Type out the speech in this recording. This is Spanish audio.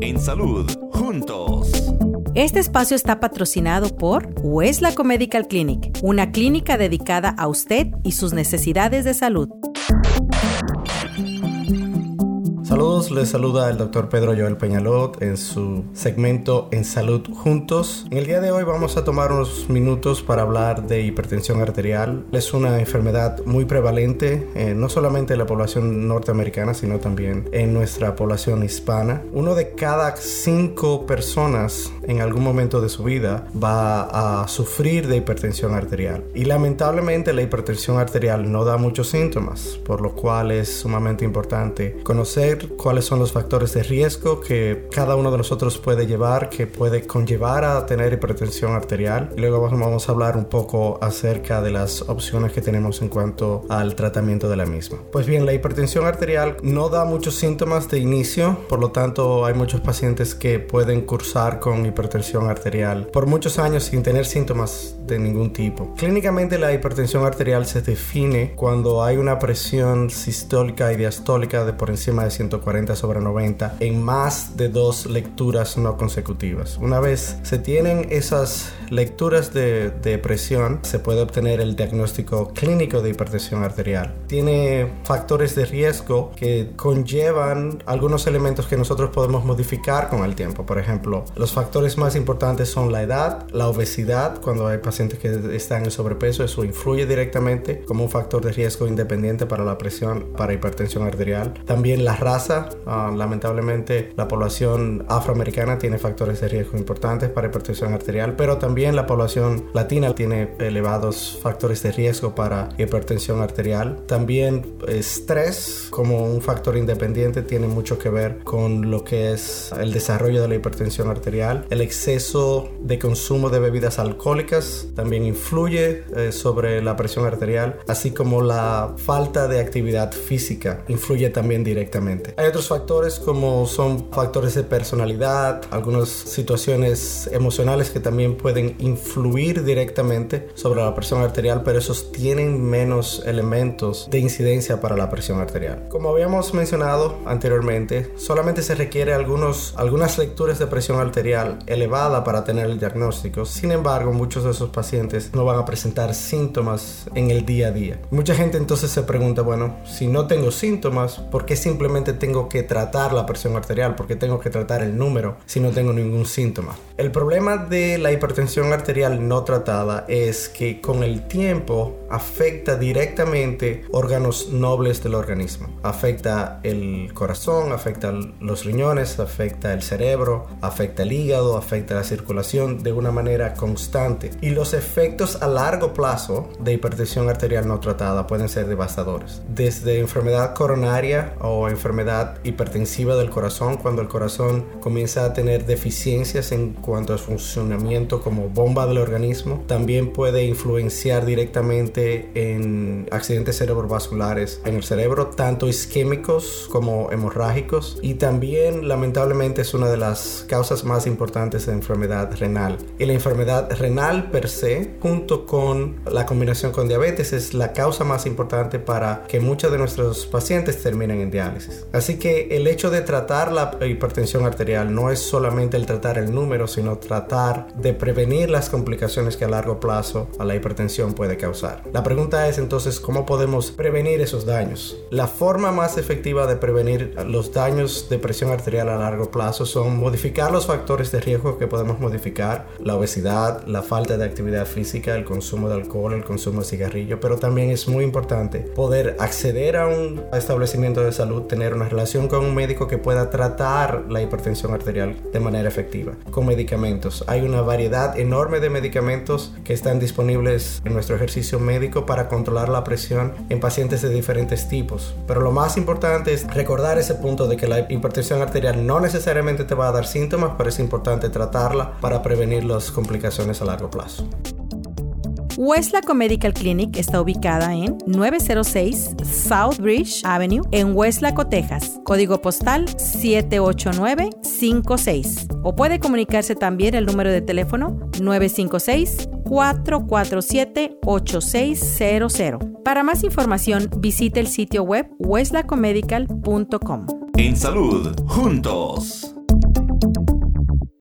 En salud, juntos. Este espacio está patrocinado por Weslaco Medical Clinic, una clínica dedicada a usted y sus necesidades de salud. Saludos, les saluda el doctor Pedro Joel Peñalot en su segmento En Salud Juntos. En el día de hoy vamos a tomar unos minutos para hablar de hipertensión arterial. Es una enfermedad muy prevalente, eh, no solamente en la población norteamericana, sino también en nuestra población hispana. Uno de cada cinco personas en algún momento de su vida va a sufrir de hipertensión arterial. Y lamentablemente la hipertensión arterial no da muchos síntomas, por lo cual es sumamente importante conocer cuáles son los factores de riesgo que cada uno de nosotros puede llevar, que puede conllevar a tener hipertensión arterial. Y luego vamos a hablar un poco acerca de las opciones que tenemos en cuanto al tratamiento de la misma. Pues bien, la hipertensión arterial no da muchos síntomas de inicio, por lo tanto hay muchos pacientes que pueden cursar con hipertensión arterial por muchos años sin tener síntomas de ningún tipo. Clínicamente la hipertensión arterial se define cuando hay una presión sistólica y diastólica de por encima de 140 sobre 90 en más de dos lecturas no consecutivas. Una vez se tienen esas lecturas de, de presión, se puede obtener el diagnóstico clínico de hipertensión arterial. Tiene factores de riesgo que conllevan algunos elementos que nosotros podemos modificar con el tiempo. Por ejemplo, los factores más importantes son la edad, la obesidad, cuando hay pacientes que están en sobrepeso, eso influye directamente como un factor de riesgo independiente para la presión, para hipertensión arterial. También la raza Ah, lamentablemente la población afroamericana tiene factores de riesgo importantes para hipertensión arterial, pero también la población latina tiene elevados factores de riesgo para hipertensión arterial. También estrés como un factor independiente tiene mucho que ver con lo que es el desarrollo de la hipertensión arterial. El exceso de consumo de bebidas alcohólicas también influye eh, sobre la presión arterial, así como la falta de actividad física influye también directamente. Hay otros factores como son factores de personalidad, algunas situaciones emocionales que también pueden influir directamente sobre la presión arterial, pero esos tienen menos elementos de incidencia para la presión arterial. Como habíamos mencionado anteriormente, solamente se requiere algunos, algunas lecturas de presión arterial elevada para tener el diagnóstico. Sin embargo, muchos de esos pacientes no van a presentar síntomas en el día a día. Mucha gente entonces se pregunta, bueno, si no tengo síntomas, ¿por qué simplemente tengo que tratar la presión arterial, porque tengo que tratar el número si no tengo ningún síntoma. El problema de la hipertensión arterial no tratada es que con el tiempo afecta directamente órganos nobles del organismo. Afecta el corazón, afecta los riñones, afecta el cerebro, afecta el hígado, afecta la circulación de una manera constante. Y los efectos a largo plazo de hipertensión arterial no tratada pueden ser devastadores. Desde enfermedad coronaria o enfermedad hipertensiva del corazón, cuando el corazón comienza a tener deficiencias en cuanto a funcionamiento como bomba del organismo, también puede influenciar directamente en accidentes cerebrovasculares en el cerebro, tanto isquémicos como hemorrágicos, y también lamentablemente es una de las causas más importantes de enfermedad renal. Y la enfermedad renal per se, junto con la combinación con diabetes, es la causa más importante para que muchos de nuestros pacientes terminen en diálisis. Así que el hecho de tratar la hipertensión arterial no es solamente el tratar el número, sino tratar de prevenir las complicaciones que a largo plazo a la hipertensión puede causar. La pregunta es entonces cómo podemos prevenir esos daños. La forma más efectiva de prevenir los daños de presión arterial a largo plazo son modificar los factores de riesgo que podemos modificar, la obesidad, la falta de actividad física, el consumo de alcohol, el consumo de cigarrillo, pero también es muy importante poder acceder a un establecimiento de salud, tener una relación con un médico que pueda tratar la hipertensión arterial de manera efectiva con medicamentos. Hay una variedad enorme de medicamentos que están disponibles en nuestro ejercicio médico para controlar la presión en pacientes de diferentes tipos. Pero lo más importante es recordar ese punto de que la hipertensión arterial no necesariamente te va a dar síntomas, pero es importante tratarla para prevenir las complicaciones a largo plazo. Westlaco Medical Clinic está ubicada en 906 Southbridge Avenue en Westlaco, Texas, código postal 78956. O puede comunicarse también el número de teléfono 956 447-8600. Para más información, visite el sitio web westlacomedical.com. En salud, juntos.